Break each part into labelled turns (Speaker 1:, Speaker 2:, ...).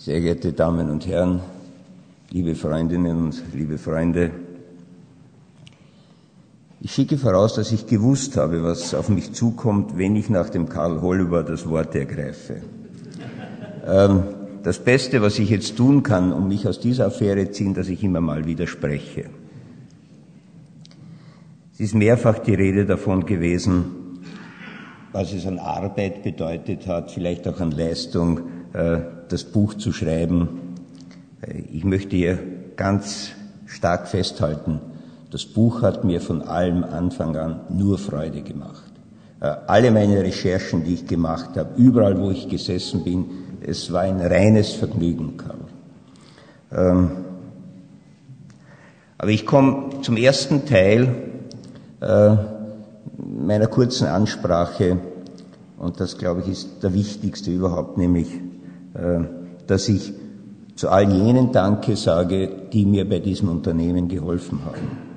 Speaker 1: Sehr geehrte Damen und Herren, liebe Freundinnen und liebe Freunde, ich schicke voraus, dass ich gewusst habe, was auf mich zukommt, wenn ich nach dem Karl Holliber das Wort ergreife. Ähm, das Beste, was ich jetzt tun kann, um mich aus dieser Affäre ziehen, dass ich immer mal widerspreche. Es ist mehrfach die Rede davon gewesen, was es an Arbeit bedeutet hat, vielleicht auch an Leistung, das Buch zu schreiben. Äh, ich möchte hier ganz stark festhalten, das Buch hat mir von allem Anfang an nur Freude gemacht. Äh, alle meine Recherchen, die ich gemacht habe, überall wo ich gesessen bin, es war ein reines Vergnügen, Karl. Ähm, aber ich komme zum ersten Teil meiner kurzen Ansprache und das, glaube ich, ist der wichtigste überhaupt, nämlich äh, dass ich zu all jenen Danke sage, die mir bei diesem Unternehmen geholfen haben.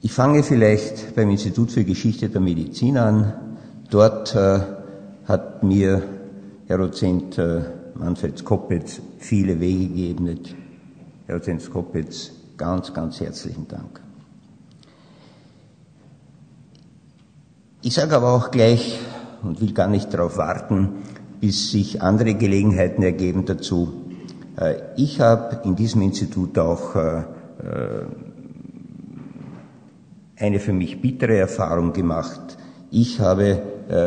Speaker 1: Ich fange vielleicht beim Institut für Geschichte der Medizin an. Dort äh, hat mir Herr Dozent äh, Manfred Skoppitz viele Wege geebnet. Herr Dozent Skoppitz, ganz, ganz herzlichen Dank. Ich sage aber auch gleich und will gar nicht darauf warten, bis sich andere Gelegenheiten ergeben dazu. Äh, ich habe in diesem Institut auch äh, äh, eine für mich bittere Erfahrung gemacht. Ich habe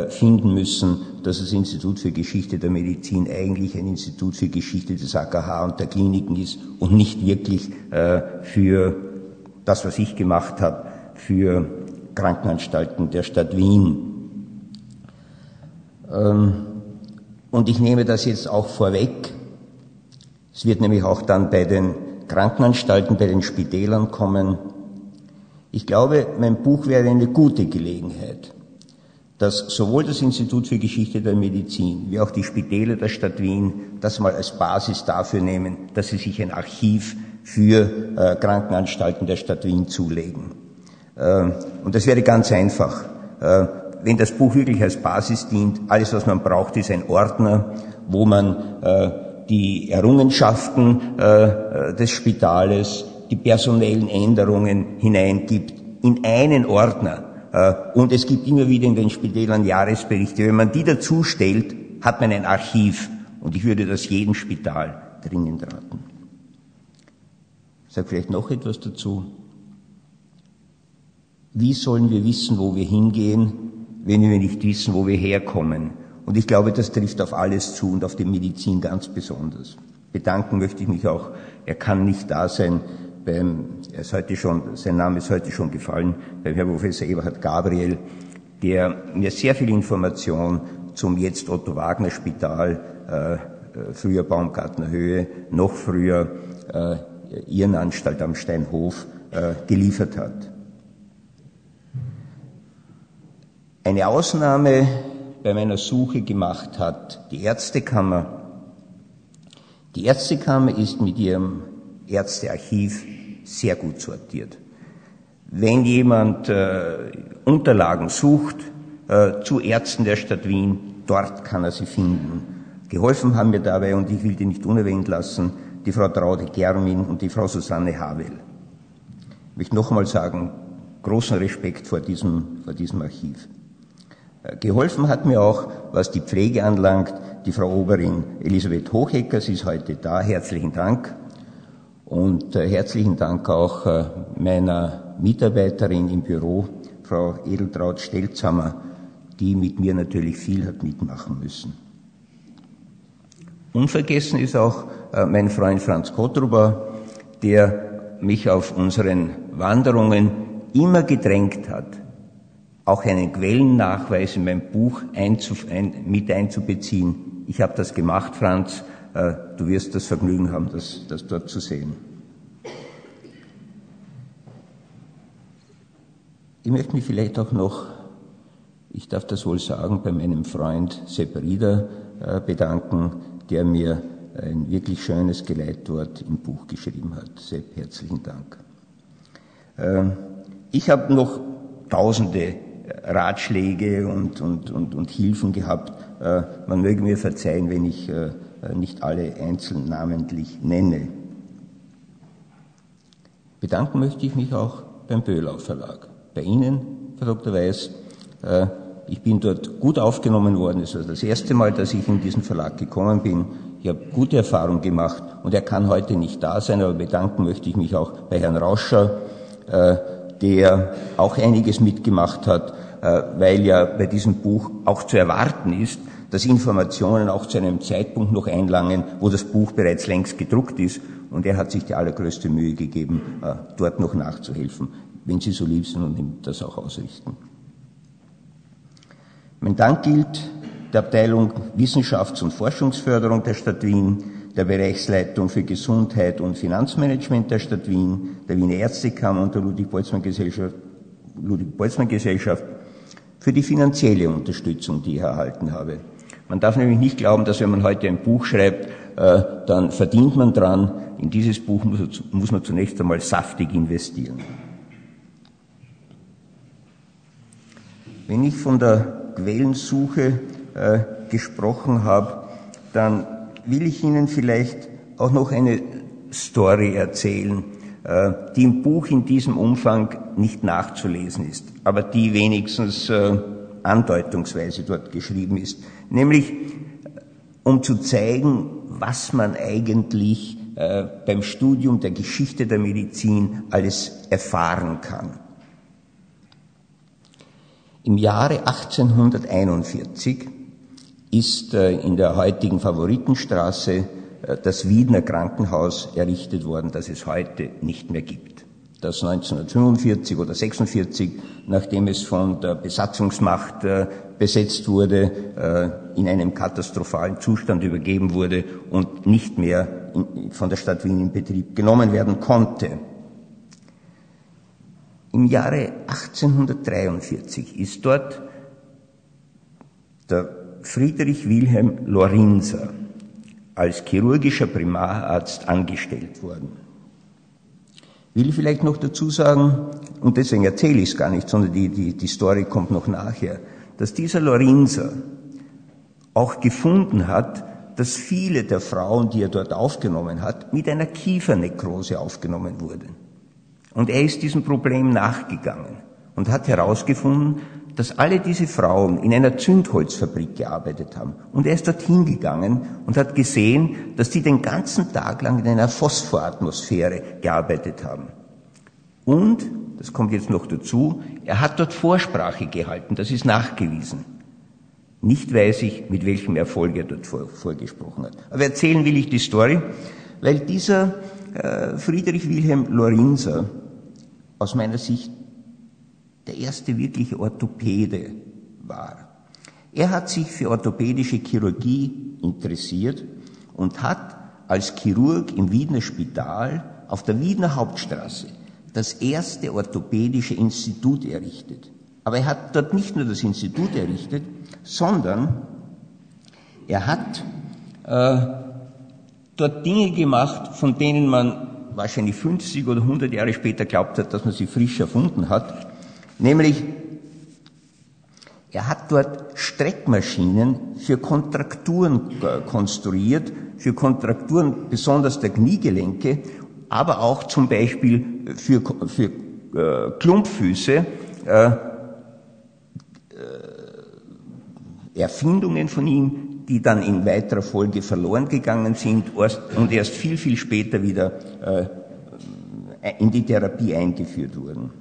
Speaker 1: finden müssen, dass das Institut für Geschichte der Medizin eigentlich ein Institut für Geschichte des AKH und der Kliniken ist und nicht wirklich für das, was ich gemacht habe, für Krankenanstalten der Stadt Wien. Ähm, und ich nehme das jetzt auch vorweg. Es wird nämlich auch dann bei den Krankenanstalten, bei den Spitälern kommen. Ich glaube, mein Buch wäre eine gute Gelegenheit, dass sowohl das Institut für Geschichte der Medizin wie auch die Spitäler der Stadt Wien das mal als Basis dafür nehmen, dass sie sich ein Archiv für äh, Krankenanstalten der Stadt Wien zulegen. Äh, und das wäre ganz einfach. Äh, wenn das Buch wirklich als Basis dient, alles, was man braucht, ist ein Ordner, wo man äh, die Errungenschaften äh, äh, des Spitales, die personellen Änderungen hineingibt, in einen Ordner. Äh, und es gibt immer wieder in den Spitälern Jahresberichte. Wenn man die dazu stellt, hat man ein Archiv. Und ich würde das jedem Spital dringend raten. Ich sage vielleicht noch etwas dazu. Wie sollen wir wissen, wo wir hingehen, wenn wir nicht wissen, wo wir herkommen. Und ich glaube, das trifft auf alles zu und auf die Medizin ganz besonders. Bedanken möchte ich mich auch. Er kann nicht da sein. Beim, er ist heute schon, sein Name ist heute schon gefallen, beim Herrn Professor Eberhard Gabriel, der mir sehr viel Information zum jetzt Otto Wagner Spital, äh, äh früher Baumgartner Höhe, noch früher äh, Irrenanstalt am Steinhof äh, geliefert hat. Eine Ausnahme bei meiner Suche gemacht hat die Ärztekammer. Die Ärztekammer ist mit ihrem Ärztearchiv sehr gut sortiert. Wenn jemand äh, Unterlagen sucht äh, zu Ärzten der Stadt Wien, dort kann er sie finden. Geholfen haben mir dabei, und ich will die nicht unerwähnt lassen, die Frau Traude Germin und die Frau Susanne Havel. Ich möchte noch einmal sagen, großen Respekt vor diesem, vor diesem Archiv. Äh, geholfen hat mir auch, was die Pflege anlangt, die Frau Oberin Elisabeth Hochecker. Sie ist heute da. Herzlichen Dank. Und äh, herzlichen Dank auch äh, meiner Mitarbeiterin im Büro, Frau Edeltraut Stelzhammer, die mit mir natürlich viel hat mitmachen müssen. Unvergessen ist auch mein Freund Franz Kottruber, der mich auf unseren Wanderungen immer gedrängt hat, auch einen Quellennachweis in mein Buch ein, mit einzubeziehen. Ich habe das gemacht, Franz. Äh, du wirst das Vergnügen haben, das, das dort zu sehen. Ich möchte mich vielleicht auch noch, ich darf das wohl sagen, bei meinem Freund Sepp Rieder äh, bedanken, der mir ein wirklich schönes Geleitwort im Buch geschrieben hat. Sepp, herzlichen Dank. Äh, ich habe noch tausende Ratschläge und, und, und, und Hilfen gehabt. Äh, man möge mir verzeihen, wenn ich äh, nicht alle einzeln namentlich nenne. Bedanken möchte ich mich auch beim Böhlau Verlag. Bei Ihnen, Herr Dr. Weiß, äh, ich bin dort gut aufgenommen worden. Es war das erste Mal, dass ich in diesen Verlag gekommen bin. Ich habe gute Erfahrungen gemacht und er kann heute nicht da sein, aber bedanken möchte ich mich auch bei Herrn Rauscher, der auch einiges mitgemacht hat, weil ja bei diesem Buch auch zu erwarten ist, dass Informationen auch zu einem Zeitpunkt noch einlangen, wo das Buch bereits längst gedruckt ist. Und er hat sich die allergrößte Mühe gegeben, äh, dort noch nachzuhelfen. Wenn Sie so lieb sind und ihm das auch ausrichten. Mein Dank gilt der Abteilung Wissenschafts- und Forschungsförderung der Stadt Wien, der Bereichsleitung für Gesundheit und Finanzmanagement der Stadt Wien, der Wiener Ärztekammer und der Ludwig-Boltzmann-Gesellschaft, Ludwig-Boltzmann-Gesellschaft für die finanzielle Unterstützung, die ich erhalten habe. Man darf nämlich nicht glauben, dass wenn man heute ein Buch schreibt, äh, dann verdient man dran. In dieses Buch muss, man zunächst einmal saftig investieren. Wenn ich von der Quellensuche äh, gesprochen habe, dann will ich Ihnen vielleicht auch noch eine Story erzählen, äh, die im Buch in diesem Umfang nicht nachzulesen ist, aber die wenigstens äh, andeutungsweise dort geschrieben ist, nämlich um zu zeigen, was man eigentlich äh, beim Studium der Geschichte der Medizin alles erfahren kann. Im Jahre 1841 ist äh, in der heutigen Favoritenstraße äh, das Wiedner Krankenhaus errichtet worden, das es heute nicht mehr gibt. Das 1945 oder 46, nachdem es von der Besatzungsmacht äh, besetzt wurde, in einem katastrophalen Zustand übergeben wurde und nicht mehr von der Stadt Wien in Betrieb genommen werden konnte. Im Jahre 1843 ist dort der Friedrich Wilhelm Lorinser als chirurgischer Primararzt angestellt worden. Will vielleicht noch dazu sagen, und deswegen erzähle ich es gar nicht, sondern die, die, die Story kommt noch nachher, dass dieser Lorinser auch gefunden hat, dass viele der Frauen, die er dort aufgenommen hat, mit einer Kiefernekrose aufgenommen wurden. Und er ist diesem Problem nachgegangen und hat herausgefunden, dass alle diese Frauen in einer Zündholzfabrik gearbeitet haben. Und er ist dorthin gegangen und hat gesehen, dass die den ganzen Tag lang in einer Phosphoratmosphäre gearbeitet haben. Und, das kommt jetzt noch dazu, er hat dort Vorsprache gehalten, das ist nachgewiesen. Nicht weiß ich, mit welchem Erfolg er dort vor, vorgesprochen hat. Aber erzählen will ich die Story, weil dieser äh, Friedrich Wilhelm Lorinser aus meiner Sicht der erste wirkliche Orthopäde war. Er hat sich für orthopädische Chirurgie interessiert und hat als Chirurg im Wiener Spital auf der Wiener Hauptstraße das erste orthopädische Institut errichtet. Aber er hat dort nicht nur das Institut errichtet, sondern er hat äh, dort Dinge gemacht, von denen man wahrscheinlich 50 oder 100 Jahre später glaubt hat, dass man sie frisch erfunden hat. Nämlich, er hat dort Streckmaschinen für Kontrakturen konstruiert, für Kontrakturen besonders der Kniegelenke, aber auch zum Beispiel für, für äh, Klumpfüße, äh, äh, Erfindungen von ihm, die dann in weiterer Folge verloren gegangen sind und erst viel, viel später wieder äh, in die Therapie eingeführt wurden.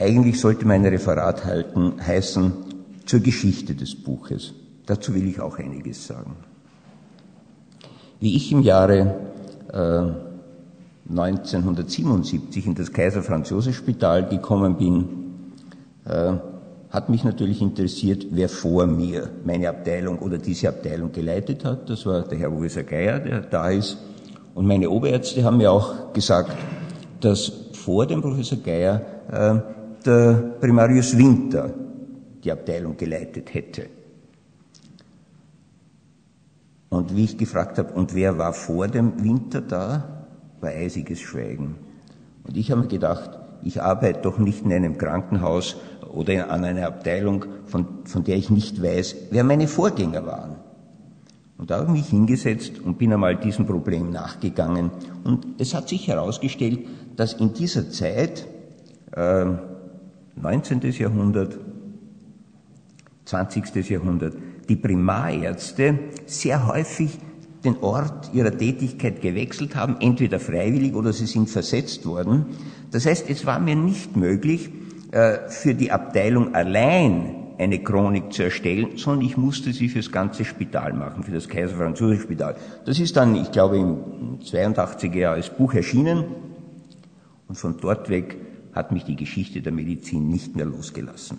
Speaker 1: Eigentlich sollte mein Referat halten, heißen zur Geschichte des Buches. Dazu will ich auch einiges sagen. Wie ich im Jahre äh, 1977 in das Kaiser Franz Josef Spital gekommen bin, äh, hat mich natürlich interessiert, wer vor mir meine Abteilung oder diese Abteilung geleitet hat. Das war der Herr Professor Geier, der da ist. Und meine Oberärzte haben mir auch gesagt, dass vor dem Professor Geier äh, der Primarius Winter die Abteilung geleitet hätte. Und wie ich gefragt habe, und wer war vor dem Winter da, war eisiges Schweigen. Und ich habe mir gedacht, ich arbeite doch nicht in einem Krankenhaus oder an einer Abteilung, von, von der ich nicht weiß, wer meine Vorgänger waren. Und da habe ich mich hingesetzt und bin einmal diesem Problem nachgegangen. Und es hat sich herausgestellt, dass in dieser Zeit, äh, 19. Jahrhundert, 20. Jahrhundert, die Primarärzte sehr häufig den Ort ihrer Tätigkeit gewechselt haben, entweder freiwillig oder sie sind versetzt worden. Das heißt, es war mir nicht möglich, äh, für die Abteilung allein eine Chronik zu erstellen, sondern ich musste sie für das ganze Spital machen, für das Kaiser Franz Josef Spital. Das ist dann, ich glaube, im 82er Jahr als Buch erschienen und von dort weg hat mich die Geschichte der Medizin nicht mehr losgelassen.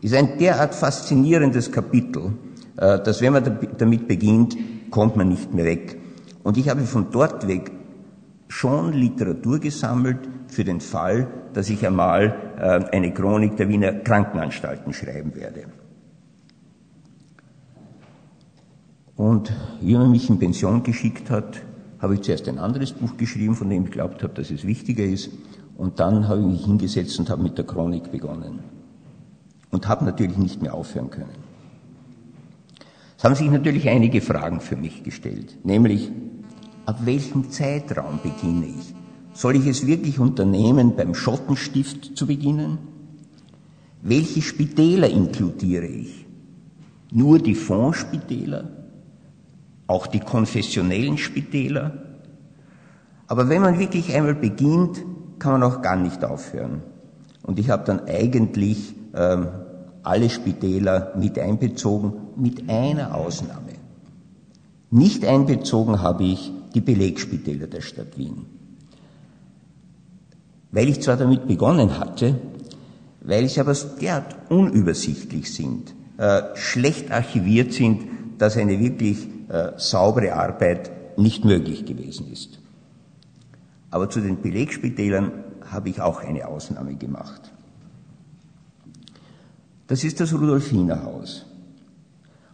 Speaker 1: Ist ein derart faszinierendes Kapitel, äh, dass wenn man damit beginnt, kommt man nicht mehr weg. Und ich habe von dort weg schon Literatur gesammelt für den Fall, dass ich einmal äh, eine Chronik der Wiener Krankenanstalten schreiben werde. Und wie man mich in Pension geschickt hat, habe ich zuerst ein anderes Buch geschrieben, von dem ich glaubt habe, dass es wichtiger ist. Und dann habe ich mich hingesetzt und habe mit der Chronik begonnen. Und habe natürlich nicht mehr aufhören können. Es haben sich natürlich einige Fragen für mich gestellt, nämlich, ab welchem Zeitraum beginne ich? Soll ich es wirklich unternehmen, beim Schottenstift zu beginnen? Welche Spitäler inkludiere ich? Nur die Fondsspitäler? Auch die konfessionellen Spitäler? Aber wenn man wirklich einmal beginnt, kann man auch gar nicht aufhören. Und ich habe dann eigentlich ähm, alle Spitäler mit einbezogen, mit einer Ausnahme. Nicht einbezogen habe ich die Belegspitäler der Stadt Wien. Weil ich zwar damit begonnen hatte, weil sie aber derart unübersichtlich sind, äh, schlecht archiviert sind, dass eine wirklich äh, saubere Arbeit nicht möglich gewesen ist. Aber zu den Belegspitälern habe ich auch eine Ausnahme gemacht. Das ist das Rudolfinerhaus.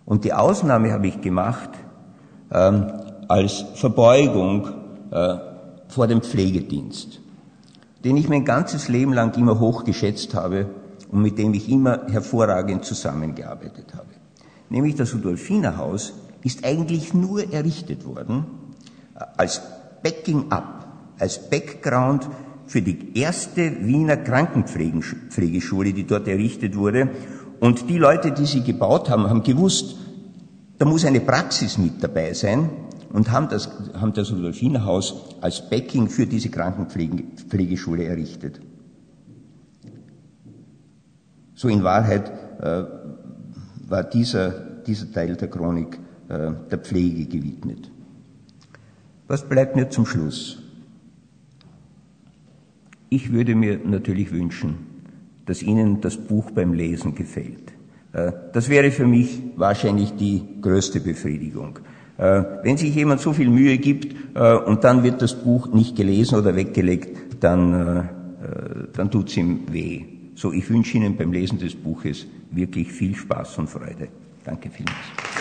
Speaker 1: Und die Ausnahme habe ich gemacht ähm, als Verbeugung äh, vor dem Pflegedienst den ich mein ganzes Leben lang immer hoch geschätzt habe und mit dem ich immer hervorragend zusammengearbeitet habe. Nämlich das Rudolfinerhaus ist eigentlich nur errichtet worden äh, als Backing-up, als Background für die erste Wiener Krankenpflegeschule, die dort errichtet wurde. Und die Leute, die sie gebaut haben, haben gewusst, da muss eine Praxis mit dabei sein und haben das, haben das Rudolfinerhaus als Backing für diese Krankenpflegeschule errichtet. So in Wahrheit äh, war dieser, dieser Teil der Chronik der Pflege gewidmet. Was bleibt mir zum Schluss? Ich würde mir natürlich wünschen, dass Ihnen das Buch beim Lesen gefällt. Äh, das wäre für mich wahrscheinlich die größte Befriedigung. Äh, wenn sich jemand so viel Mühe gibt äh, und dann wird das Buch nicht gelesen oder weggelegt, dann, äh, dann tut es ihm weh. So, ich wünsche Ihnen beim Lesen des Buches wirklich viel Spaß und Freude. Danke vielmals.